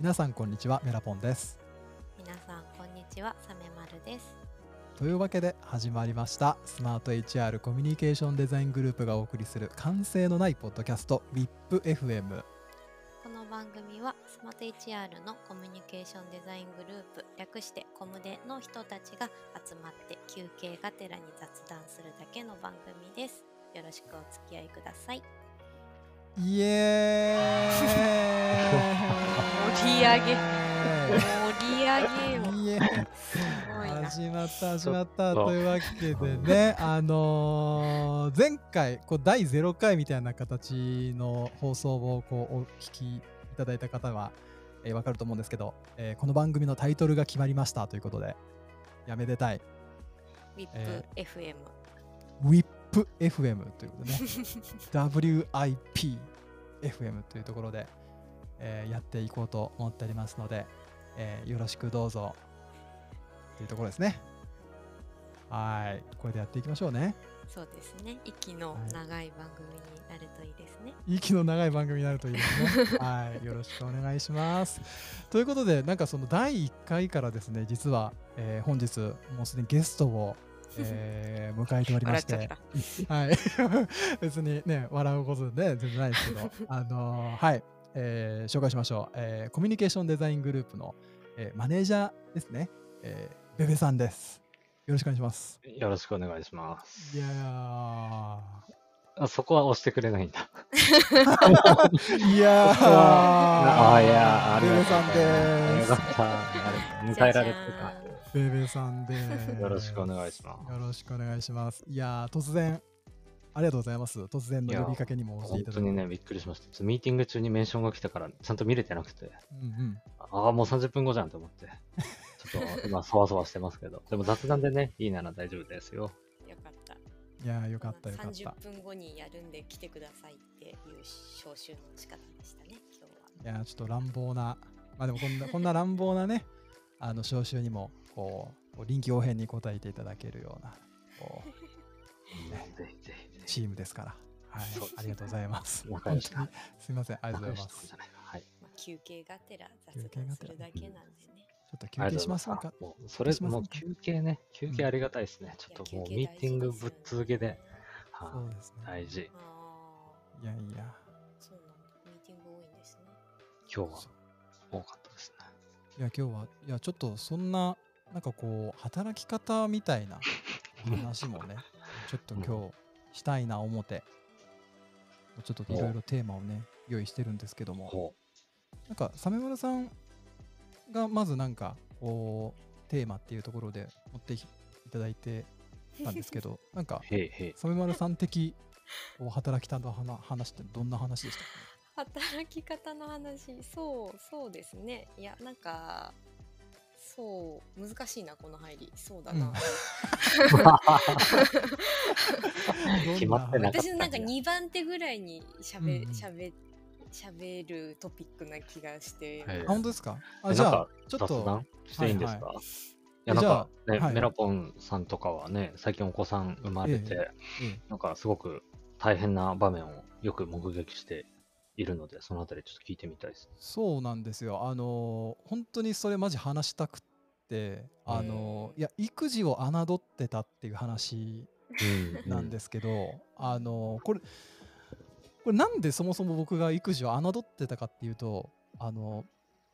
皆さんこんにちはメラポンです。皆さんこんにちはサメマルです。というわけで始まりましたスマート HR コミュニケーションデザイングループがお送りする完成のないポッドキャスト WIPFM この番組はスマート HR のコミュニケーションデザイングループ略してコムデの人たちが集まって休憩がてらに雑談するだけの番組です。よろしくお付き合いください。イエ盛り上げ。盛り上げよ始まった始まった。とというわけでねあのー前回こう第0回みたいな形の放送をこうお聞きいただいた方は、えーわかると思うんですけど、えーこの番組のタイトルが決まりました。ということでやめでたい。WIPFM、WIPFM ということでね。WIPFM というところで、えーやっていこうと思っておりますので、えーよろしくどうぞというところですね。はい、これでやっていきましょうね。そうですね息の長い番組になるといいですね、息の長い番組になるといいですね。はい、よろしくお願いします。ということで、なんかその第1回からですね、実は、えー本日、もうすでにゲストを、えー迎えておりましてたはい。別にね、笑うことで、全然ないですけど、あのーはい、えー紹介しましょう、えーコミュニケーションデザイングループの、えーマネージャーですね、えーベベさんです。よろしくお願いします。よろしくお願いします。いやあそこは押してくれないんだ。ー、いやー、ああ、いや、ありベベさんです。よかった。迎えられてベベさんです。た。よろしくお願いします。よろしくお願いします。いやー、突然、ありがとうございます。突然の呼びかけにも応じていただいて。本当にね、びっくりしました。ちょっとミーティング中にメンションが来たから、ちゃんと見れてなくて、うんうん。ああ、もう30分後じゃんと思って、ちょっと今、そわそわしてますけど、でも雑談でね、いいなら大丈夫ですよ。よかったいやー、よかったよかった。30分後にやるんで来てくださいっていう招集の仕方でしたね今日はいやーちょっと乱暴な、まあでもこんな こんな乱暴なね、あの招集にもこう、臨機応変に答えていただけるようなこうね ぜひぜひ。チームですから、はい。ありがとうございます。すみません、ありがとうございます。はい。まあ、休憩がてら雑休憩がてら。談するだけなんでね。ょっと休憩しましょうか？もうそれ、もう休憩ね、休憩ありがたいですね。ちょっともうミーティングぶっ続けで、はそうですね。い大事。あいやいや、あそうなんだ。ミーティング多いんですね。今日は。多かったですね。いや今日はいやちょっとそんななんかこう働き方みたいな話もね ちょっと今日したいな思ってちょっといろいろテーマをね用意してるんですけどもほなんかサメ丸さんがまずなんかこうテーマっていうところで持っていただいてたんですけど なんかう。へいへい。サメ丸さん的働き方の話話ってどんな話でしたかね働き方の話そうそうですねいやなんかそう難しいなこの入り。そうだな、うん。決まってなかった私のなんか2番手ぐらいにしゃべうんうん。しゃべしゃべるトピックな気がして、はい。あ本当ですか？あえじゃあなんかちょっと雑談していいんですか、はいい。やなんかね、じゃあはい。メラポンさんとかはね、最近お子さん生まれて、ええ。なんかすごく大変な場面をよく目撃しているので、そのあたりちょっと聞いてみたいです。そうなんですよ。あのー本当にそれマジ話したくって、あのーうんいや育児を侮ってたっていう話うんなんですけど、あのーこれこれなんでそもそも僕が育児を侮ってたかっていうと、あの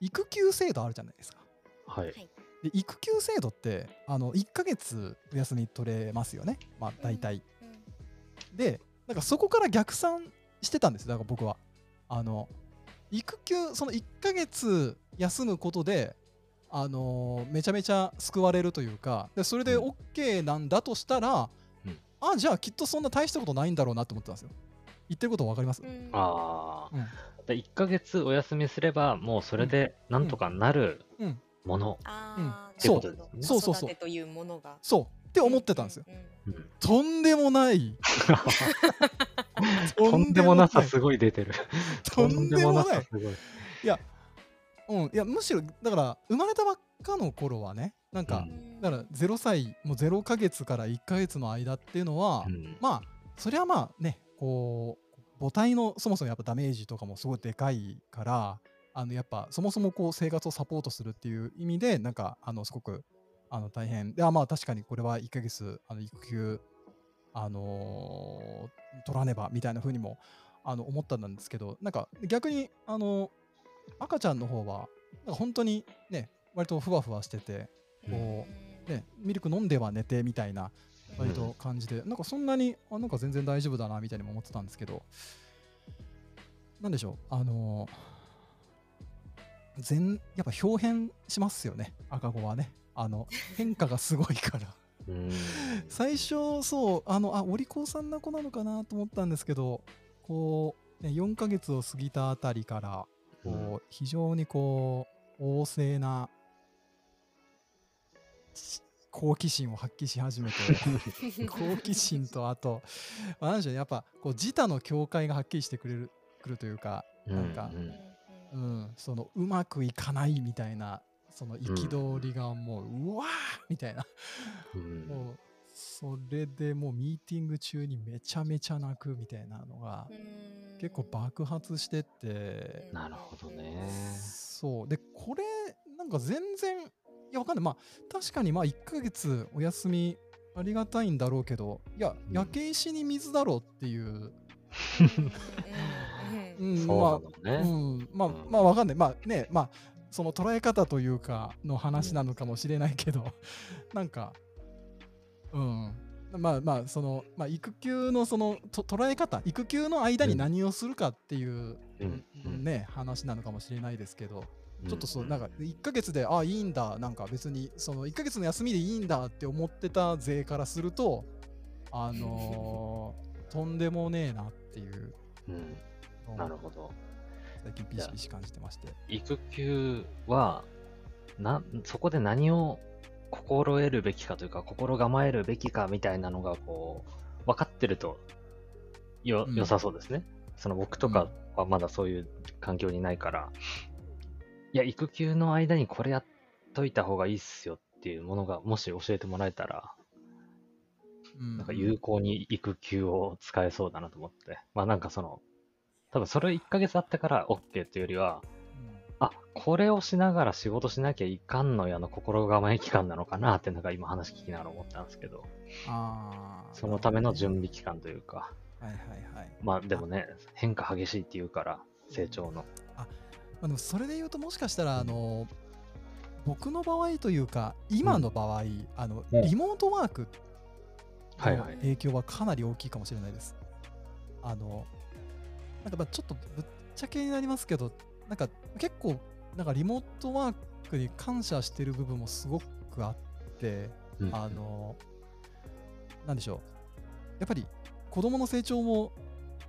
育休制度あるじゃないですか。はい。はいで育休制度ってあの1ヶ月お休み取れますよね。まあ大体。うんでなんかそこから逆算してたんですよだから僕はあの育休その1ヶ月休むことであのーめちゃめちゃ救われるというかでそれでうん。OK なんだとしたら、うん。あじゃあきっとそんな大したことないんだろうなと思ってたんですよ。言ってること分かります、うん。あうん。あ、で1ヶ月お休みすれば、もうそれでなんとかなるうん。もの。あー。そうなるほどそう。そうそううものが。そうって思ってたんですよ、うううん。とんでもない。とんでもなさいすごい出てる。とんでもない。さすごい。いや、うん、いやむしろだから生まれたばっかの頃はねなんか、うん。だから0歳もう0ヶ月から1ヶ月の間っていうのは、うん。まあそれはまあねこう母体のそもそもやっぱダメージとかもすごいでかいからあのやっぱそもそもこう生活をサポートするっていう意味でなんかあのすごくあの大変。であまあ確かにこれは1ヶ月あの育休あのー取らねばみたいな風にもあの思ったんですけどなんか逆にあの赤ちゃんの方はなんか本当にね割とふわふわしててこうねミルク飲んでは寝てみたいな割と感じで、なんかそんなにあなんか全然大丈夫だなみたいにも思ってたんですけどなんでしょうあの全やっぱ表変しますよね赤子はねあの変化がすごいから。うん。最初そうあのあお利口さんな子なのかなと思ったんですけどこう、ね、4ヶ月を過ぎたあたりからこう非常にこう旺盛なし好奇心を発揮し始めて 好奇心とあと、まあ、なんでしょうねやっぱこう自他の境界がはっきりしてくれるくるというかなんかう、ん。うん、そのうまくいかないみたいなその憤りがもう、うわーみたいな。うん。もうそれでもうミーティング中にめちゃめちゃ泣くみたいなのが結構爆発してって。なるほどね。そう。でこれなんか全然いやわかんない。まあ確かにまあ1ヶ月お休みありがたいんだろうけどいやうん。焼け石に水だろうっていう、うん。まあ、なのね。うん、まあうん。まあわかんない。まあねまあその捉え方というかの話なのかもしれないけど、なんかうん。まあまあその、まあ、育休のそのと捉え方育休の間に何をするかっていう、ね話なのかもしれないですけど、ちょっとそう、なんか、か1ヶ月で、あいいんだ、なんか別に、その1ヶ月の休みでいいんだって思ってた勢からすると、あのーとんでもねえなっていう。うん、なるほど。最近ビシビシ感じてまして。育休は、な、そこで何を心得るべきかというか、心構えるべきかみたいなのが、こう、分かってると、よ、うん良さそうですね。その僕とかはまだそういう環境にないから、いや、育休の間にこれやっといた方がいいっすよっていうものが、もし教えてもらえたら、うんなんか有効に育休を使えそうだなと思って。まあなんかその、多分それ1ヶ月あってから OK っていうよりは、あ、これをしながら仕事しなきゃいかんのやの心構え期間なのかなってなんか今話聞きながら思ったんですけど、あーそのための準備期間というか、はいはいはい。まあでもね、変化激しいっていうから、成長の。あでもそれで言うと、もしかしたら、あの僕の場合というか、今の場合、あのうんリモートワークのはいはい。影響はかなり大きいかもしれないです。あの、なんかまあちょっとぶっちゃけになりますけど、なんか結構、なんかリモートワークに感謝してる部分もすごくあって、うん。あの、なんでしょう。やっぱり子供の成長も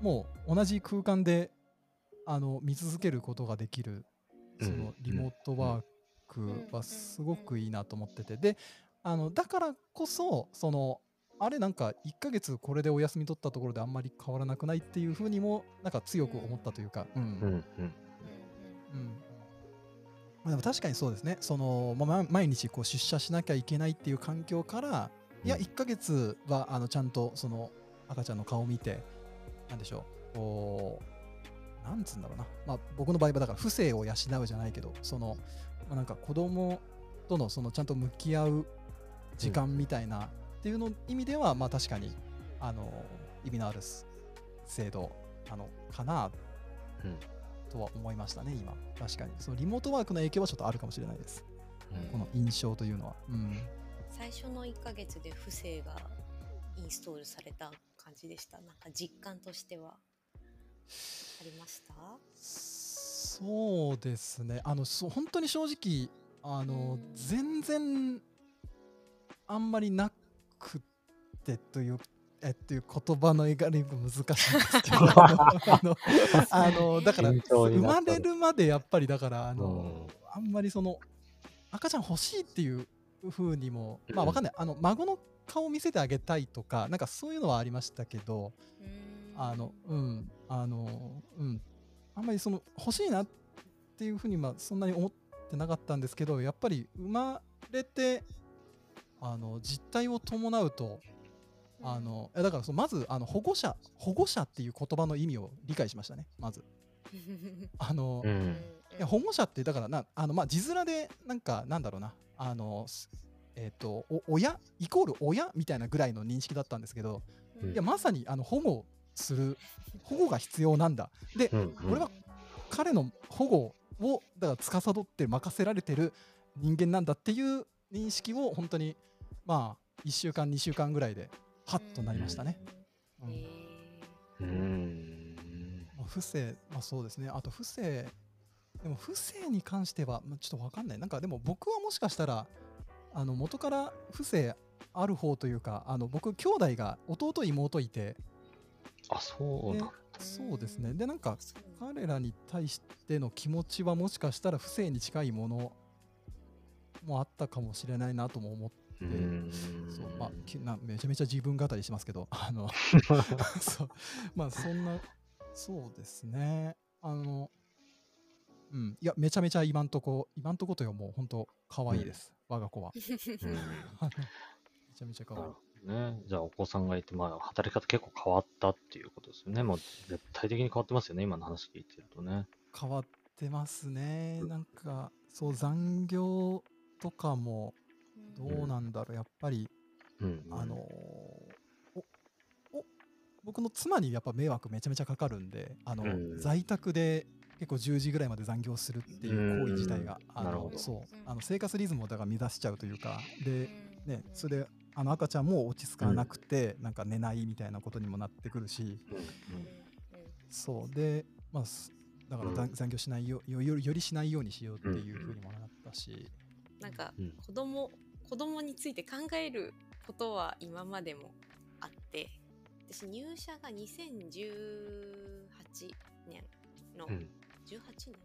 もう同じ空間であの見続けることができる、そうん。のリモートワークはすごくいいなと思ってて、で、あのだからこそ、その、あれなんか1ヶ月これでお休み取ったところであんまり変わらなくないっていうふうにもなんか強く思ったというか、うん。うん。うん。うん。まあ、でも確かにそうですね、そのまあま毎日こう出社しなきゃいけないっていう環境から、いや、うん1ヶ月はあのちゃんとその赤ちゃんの顔を見て、なんでしょう、こう、なんつうんだろうな、まあ、僕の場合はだから、不正を養うじゃないけど、その、まあ、なんか子供とのそのちゃんと向き合う時間みたいな、っていうの意味では、まあ確かに、あの、意味のある制度なのかなうんとは思いましたね、今。確かに。そのリモートワークの影響はちょっとあるかもしれないです。うんこの印象というのは。うん。最初の1ヶ月で不正がインストールされた感じでした？なんか実感としてはありました？そうですね。あの、そう本当に正直、あの、うん全然、あんまりなくてという、えっていう言葉の描りが難しいんですけど、あの、あのだから、生まれるまでやっぱり、だから、あの、うん。あんまりその、赤ちゃん欲しいっていう風にも、まあうんわかんない。あの、孫の顔見せてあげたいとか、なんかそういうのはありましたけど、うーん。あの、うん、あの、うん、あんまりその、欲しいなっていうふうに、まあ、そんなに思ってなかったんですけど、やっぱり生まれて、あの、実態を伴うと、あのいやだからそのまずあの保護者保護者っていう言葉の意味を理解しましたねまず。あの、う。うん。んいや保護者ってだからなあのまあ字面でなんかなんだろうなあのすえっ、とお親イコール親みたいなぐらいの認識だったんですけどうん。いやまさにあの保護する保護が必要なんだ。で、うんうん。俺は彼の保護をだから司って任せられてる人間なんだっていう認識を本当にまあ1週間2週間ぐらいでハッとなりましたね。不正、まあ、そうですね。あと不正でも不正に関しては、まあ、ちょっと分かんない。なんかでも僕はもしかしたらあの元から不正ある方というかあの僕兄弟が弟妹いてあ、そうでなんだ。そうですね。でなんか彼らに対しての気持ちはもしかしたら不正に近いものもあったかもしれないなとも思ってうーん。そうまあ、きなめちゃめちゃ自分語りしますけど あの そうまあそんなそうですねあのうんいやめちゃめちゃ今んとこ今んとことよもう本当可愛いです、我が子は めちゃめちゃ可愛いね。じゃあ、お子さんがいて、まあ、働き方結構変わったっていうことですよね。もう、絶対的に変わってますよね、今の話聞いてるとね。変わってますねなんかそう残業とかもどうなんだろうやっぱりうん、うん。あのーおお僕の妻にやっぱ迷惑めちゃめちゃかかるんであの、うん。在宅で結構10時ぐらいまで残業するっていう行為自体が、あうん。なるほど。のそううんあの生活リズムをだから乱しちゃうというかで、うん。ね、それであの赤ちゃんも落ち着かなくて、なんか寝ないみたいなことにもなってくるしうん。うん。そうで、まあ、すだから残うん。残業しないよよよよりしないようにしようっていうふうにもなったし、なんかうん。子供子供について考えることは今までもあって私入社が2018年の、うん。18年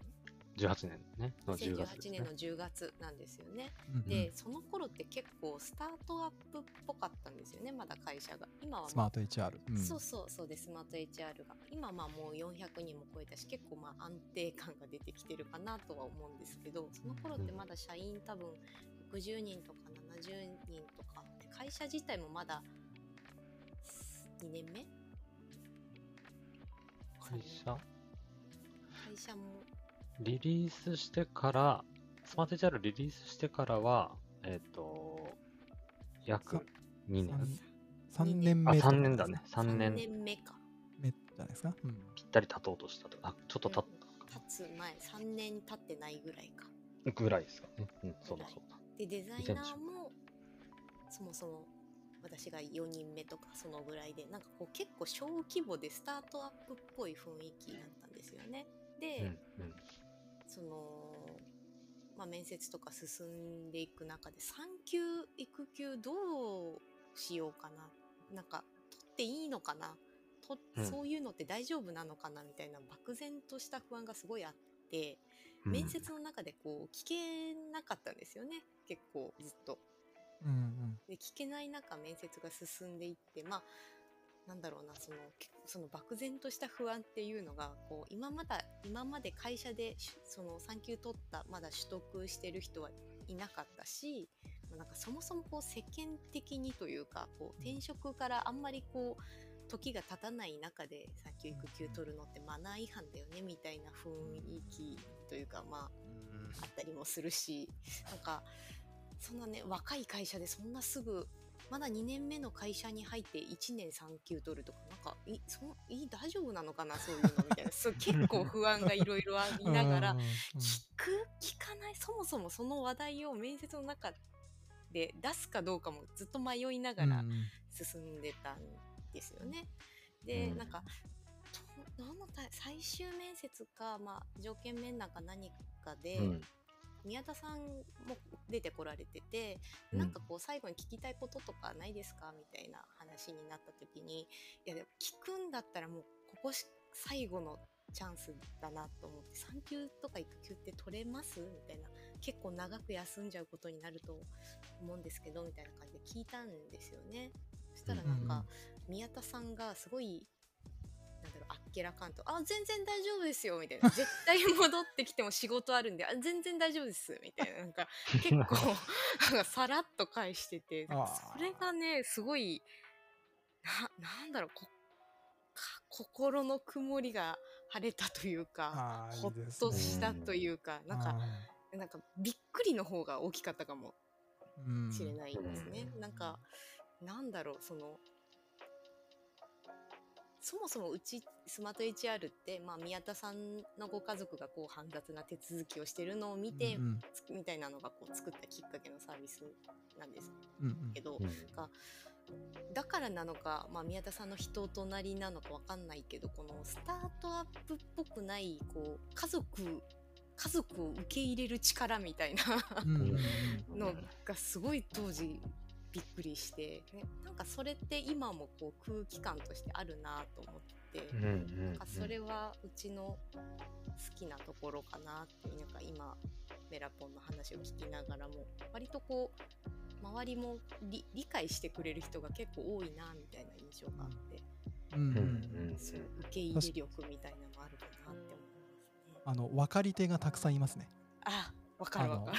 ？18年ね。の10月です2018ね年の10月なんですよね。うんで、その頃って結構スタートアップっぽかったんですよねまだ会社が。今はスマート HR、うん。そうそうそうですスマート HR が。今まあもう400人も超えたし結構まあ安定感が出てきてるかなとは思うんですけどその頃ってまだ社員多分60人とか70人とか。で会社自体もまだ2年目？会社？会社も。リリースしてから、スマート HR リリースしてからは、えっ、と、約2年。3年あ、目とか3年だね。3 3年。年目か。目じゃないですか、うん。ぴったり経とうとしたと。あ、ちょっと経っ経つ前。3年経ってないぐらいか。たぐらいですかね。うん、そうだそうだ。でデザイナーもそもそも私が4人目とかそのぐらいでなんかこう結構小規模でスタートアップっぽい雰囲気だったんですよね。で、うん、うん。その、まあ、面接とか進んでいく中で産休育休どうしようかななんか取っていいのかなとうんそういうのって大丈夫なのかなみたいな漠然とした不安がすごいあって。うん面接の中でこう聞けなかったんですよね結構ずっと。うんうんで聞けない中面接が進んでいってまあなんだろうなそのその漠然とした不安っていうのがこう今まだ今まで会社でしその産休取ったまだ取得してる人はいなかったしまあなんかそもそもこう世間的にというかこう転職からあんまりこう時が経たない中で産休育休取るのってマナー違反だよねみたいな雰囲気というかまああったりもするしなんかそんなね若い会社でそんなすぐまだ2年目の会社に入って1年産休取るとかなんかいそんい大丈夫なのかなそういうのみたいな そう結構不安がいろいろありながらうんうんうん聞く聞かないそもそもその話題を面接の中で出すかどうかもずっと迷いながらうんうん進んでたんですよね。で、うんなんかどどの最終面接か、まあ、条件面談か何かで、うん。宮田さんも出てこられてて、うん。なんかこう最後に聞きたいこととかないですかみたいな話になった時にいやでも聞くんだったらもうここし最後のチャンスだなと思って産休とか育休って取れますみたいな。結構長く休んじゃうことになると思うんですけどみたいな感じで聞いたんですよね。そしたらなんうんうんか宮田さんがすごいあっけらかんと「あ全然大丈夫ですよ」みたいな「絶対戻ってきても仕事あるんであ全然大丈夫です」みたいな。なんか結構 なんかさらっと返してて。それがねすごいななんだろう心の曇りが晴れたというかほっとね。したというかなんかなんかびっくりの方が大きかったかもうん。しれないですね。うんなん。かなんだろうそのそもそもうちスマート HR って、まあ、宮田さんのご家族がこう煩雑な手続きをしてるのを見て、うんつみたいなのがこう作ったきっかけのサービスなんですうんうんけど、うん。だからなのか、まあ、宮田さんの人となりなのかわかんないけどこのスタートアップっぽくないこう家族家族を受け入れる力みたいな のがすごい当時びっくりして、ね、なんかそれって今もこう空気感としてあるなと思って、うんうんなん。かそれはうちの好きなところかなっていうなんか今メラポンの話を聞きながらも割とこう周りも理理解してくれる人が結構多いなみたいな印象があって、うんうんうん。うんそう。受け入れ力みたいなのもあるかなって思いますね。あの分かり手がたくさんいますね。あわかるわかる。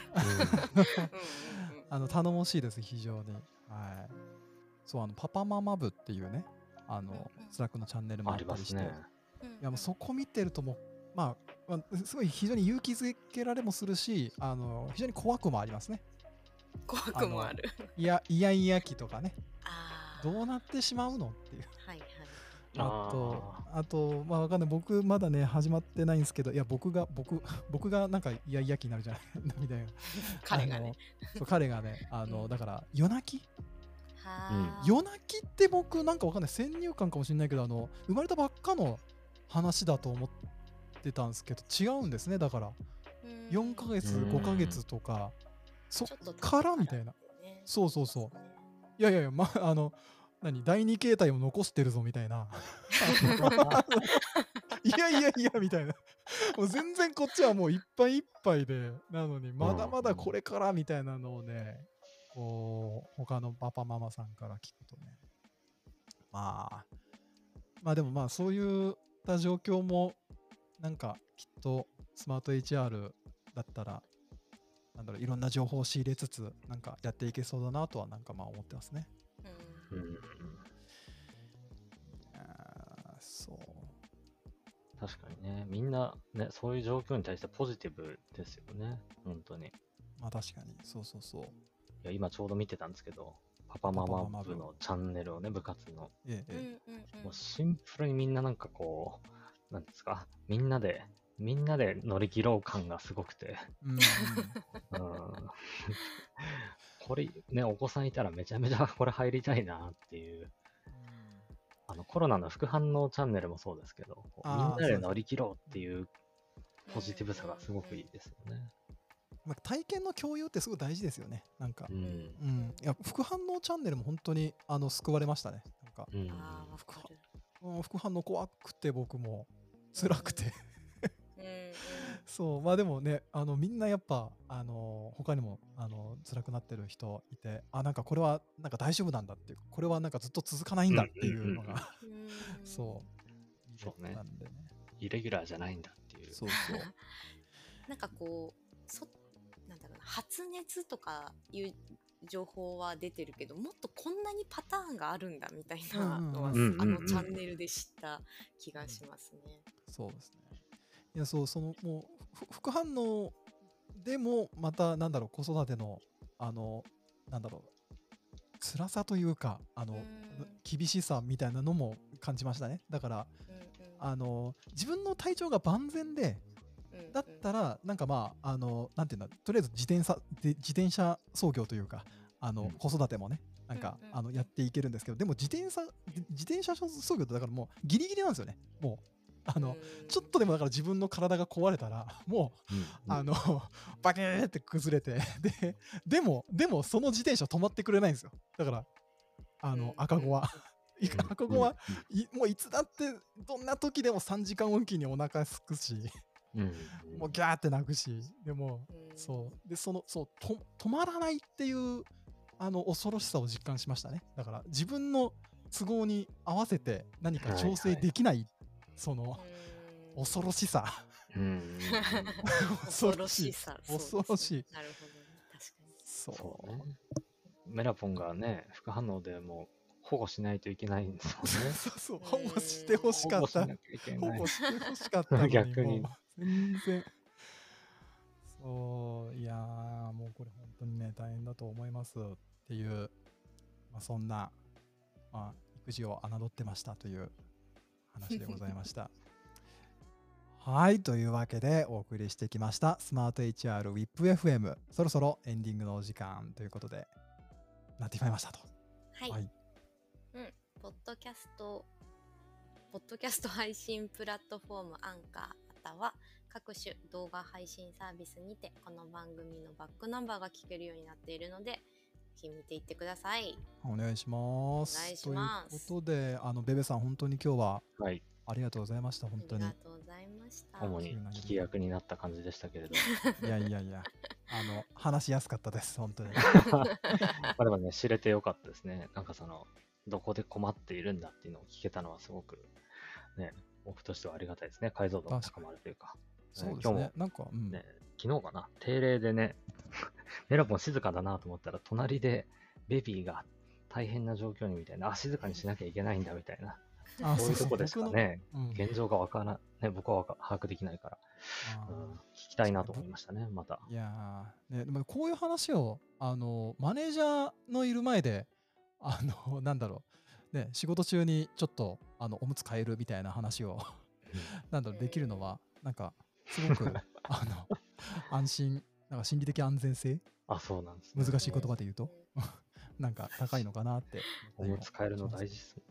あの頼もしいです非常に。はい。そうあのパパママ部っていうねあの Slack のチャンネルもああったりして、りますね。うんいやもうそこ見てるともうまあ、まあ、すごい非常に勇気づけられもするしあの非常に怖くもありますね。怖くもある。いやいやいや期とかねどうなってしまうのっていう。はいはい。あと、あと、まあわかんない。僕まだね、始まってないんですけど、いや、僕が、僕、僕がなんか、いやいや気になるじゃない？みたいな。彼がね。彼がね、あの、うんだから、夜泣き？夜泣きって僕、なんかわかんない。先入観かもしれないけど、あの、生まれたばっかの話だと思ってたんですけど、違うんですね。だから、うん4ヶ月、うん5ヶ月とか、そっからみたいな。ねそうそうそう。いやいやいや、まあ、あの、何第二形態を残してるぞみたいな。いやいやいやみたいな。もう全然こっちはもういっぱいいっぱいで、なのにまだまだこれからみたいなのをね、こう、他のパパママさんから聞くとね。まあ、まあでもまあそういった状況も、なんかきっとスマート HR だったら、なんだろう、いろんな情報を仕入れつつ、なんかやっていけそうだなとはなんかまあ思ってますね。うんそう。確かにね、みんなね、そういう状況に対してポジティブですよね、本当に。いまあ確かに、そうそうそう。や、今ちょうど見てたんですけど、パパママ部部のチャンネルをね、部活の。えもうシンプルにみんななんかこう、なんですか、みんなで、みんなで乗り切ろう感がすごくて、うん。これ、ね、お子さんいたらめちゃめちゃ これ入りたいなっていう。あのコロナの副反応チャンネルもそうですけど、みんなで乗り切ろうっていうポジティブさがすごくいいですよね。まあ、体験の共有ってすごい大事ですよね。なんかう。ん。うん。いや、副反応チャンネルも本当にあの救われましたね。なんか、うん。あーわかるうん、副反応怖くて僕も辛くて。うんうんそう、まあでもね、あのみんなやっぱ、あの他にもあの辛くなってる人いて、あ、なんかこれはなんか大丈夫なんだっていう、これはなんかずっと続かないんだっていうのが、うんそう、そうねなんでね。イレギュラーじゃないんだっていう。そうそう。なんかこうそなんだろうな発熱とかいう情報は出てるけどもっとこんなにパターンがあるんだみたいなのは、うんうんうんあのチャンネルで知った気がしますね。そうですね。いや、そう、その、もう、ふ副反応でも、また、なんだろう、子育ての、あの、なんだろう、辛さというか、あの、うん。厳しさみたいなのも感じましたね。だから、うんうん。あの、自分の体調が万全で、うん。だったら、なんかまあ、あの、なんていうんだ、とりあえず自転車、で自転車操業というか、あの、うん。子育てもね、なんか、うんうん。あの、やっていけるんですけど、でも自転車、自転車操業ってだからもうギリギリなんですよね。もう、あの、うんちょっとでもだから自分の体が壊れたら、もう、うんあの、バキーって崩れて、で、でも、でもその自転車止まってくれないんですよ。だから、あの、うん赤子は。いうん赤子は、いもういつだって、どんな時でも3時間おきにお腹すくし、うんもうギャーって泣くし、でも、うんそう。で、その、そう、と止まらないっていう、あの、恐ろしさを実感しましたね。だから、自分の都合に合わせて何か調整できない、その、うん恐ろしさ。うん。恐ろしさ。恐ろしい。なるほどね。確かに。そう。そうね。メラポンがね、副反応でもう、保護しないといけないんですもんね。そうそう、保護してほしかった。保護しなきゃいけない保護。してほしかったのに。逆に全然。そう、いやー、もうこれ本当にね、大変だと思いますっていう、まあ、そんな、まあ、育児を侮ってましたという話でございました。はい、というわけでお送りしてきましたスマート HR WIPFM そろそろエンディングのお時間ということでなってしまいましたと。はい、はいうん、ポッドキャスト、ポッドキャスト配信プラットフォームアンカーまたは各種動画配信サービスにてこの番組のバックナンバーが聞けるようになっているので、ぜひ見ていってください。お願いします。お願いしますということで、あのベベさん、本当に今日ははい。ありがとうございました、本当に。ありがとうございました。主に聞き役になった感じでしたけれど。いやいやいや、あの話しやすかったです、本当に。まあでもね、知れてよかったですね。なんかその、どこで困っているんだっていうのを聞けたのはすごく、ね、僕としてはありがたいですね。解像度が高まるというか。そうです今日も。ねなんか、うん、ね、昨日かな、定例でね、メラポン静かだなと思ったら、隣でベビーが大変な状況にみたいな、あ、静かにしなきゃいけないんだみたいな、あそういうとこでしかね、うん。現状がわからね、僕は把握できないから、うん、聞きたいなと思いましたね、また。いやー、ね、でもこういう話をあのマネージャーのいる前で、あの なんだろう、ね、仕事中にちょっとあのおむつ変えるみたいな話を なんだろうできるのは、なんかすごくあの安心、なんか心理的安全性、あ、そうなんですね。難しい言葉で言うと、なんか高いのかなって。おむつ変えるの大事っすね。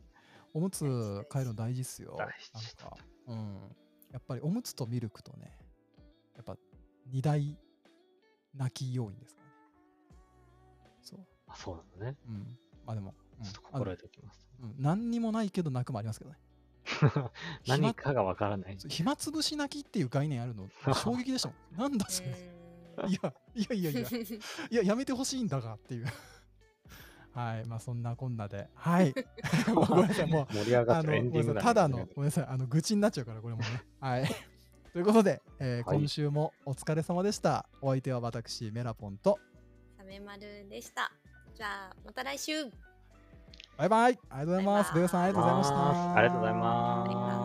おむつ変えるの大事っすよ。大事なんか、うん。やっぱりおむつとミルクとね、やっぱ二大泣き要因ですからね。そう。あ、そうなんだね。うん。まあでも、うんちょっと心得ておきます。うん、何にもないけど泣くもありますけどね。何かがわからない。暇つぶし泣きっていう概念あるの？衝撃でしたもん。なんだそれ。いや、いやいやいや、いや、やめてほしいんだがっていう。はい、まあそんなこんなで、はい。ごめんなさい、もう、盛り上がってるエンディングごめんなさいただの、ねごめんなさい、あの愚痴になっちゃうから、これもね。はい。ということで、えーはい今週もお疲れ様でした。お相手は私、メラポンと、サメマルでした。じゃあ、また来週バイバイありがとうございます。ベベさん、ありがとうございました。ありがとうございます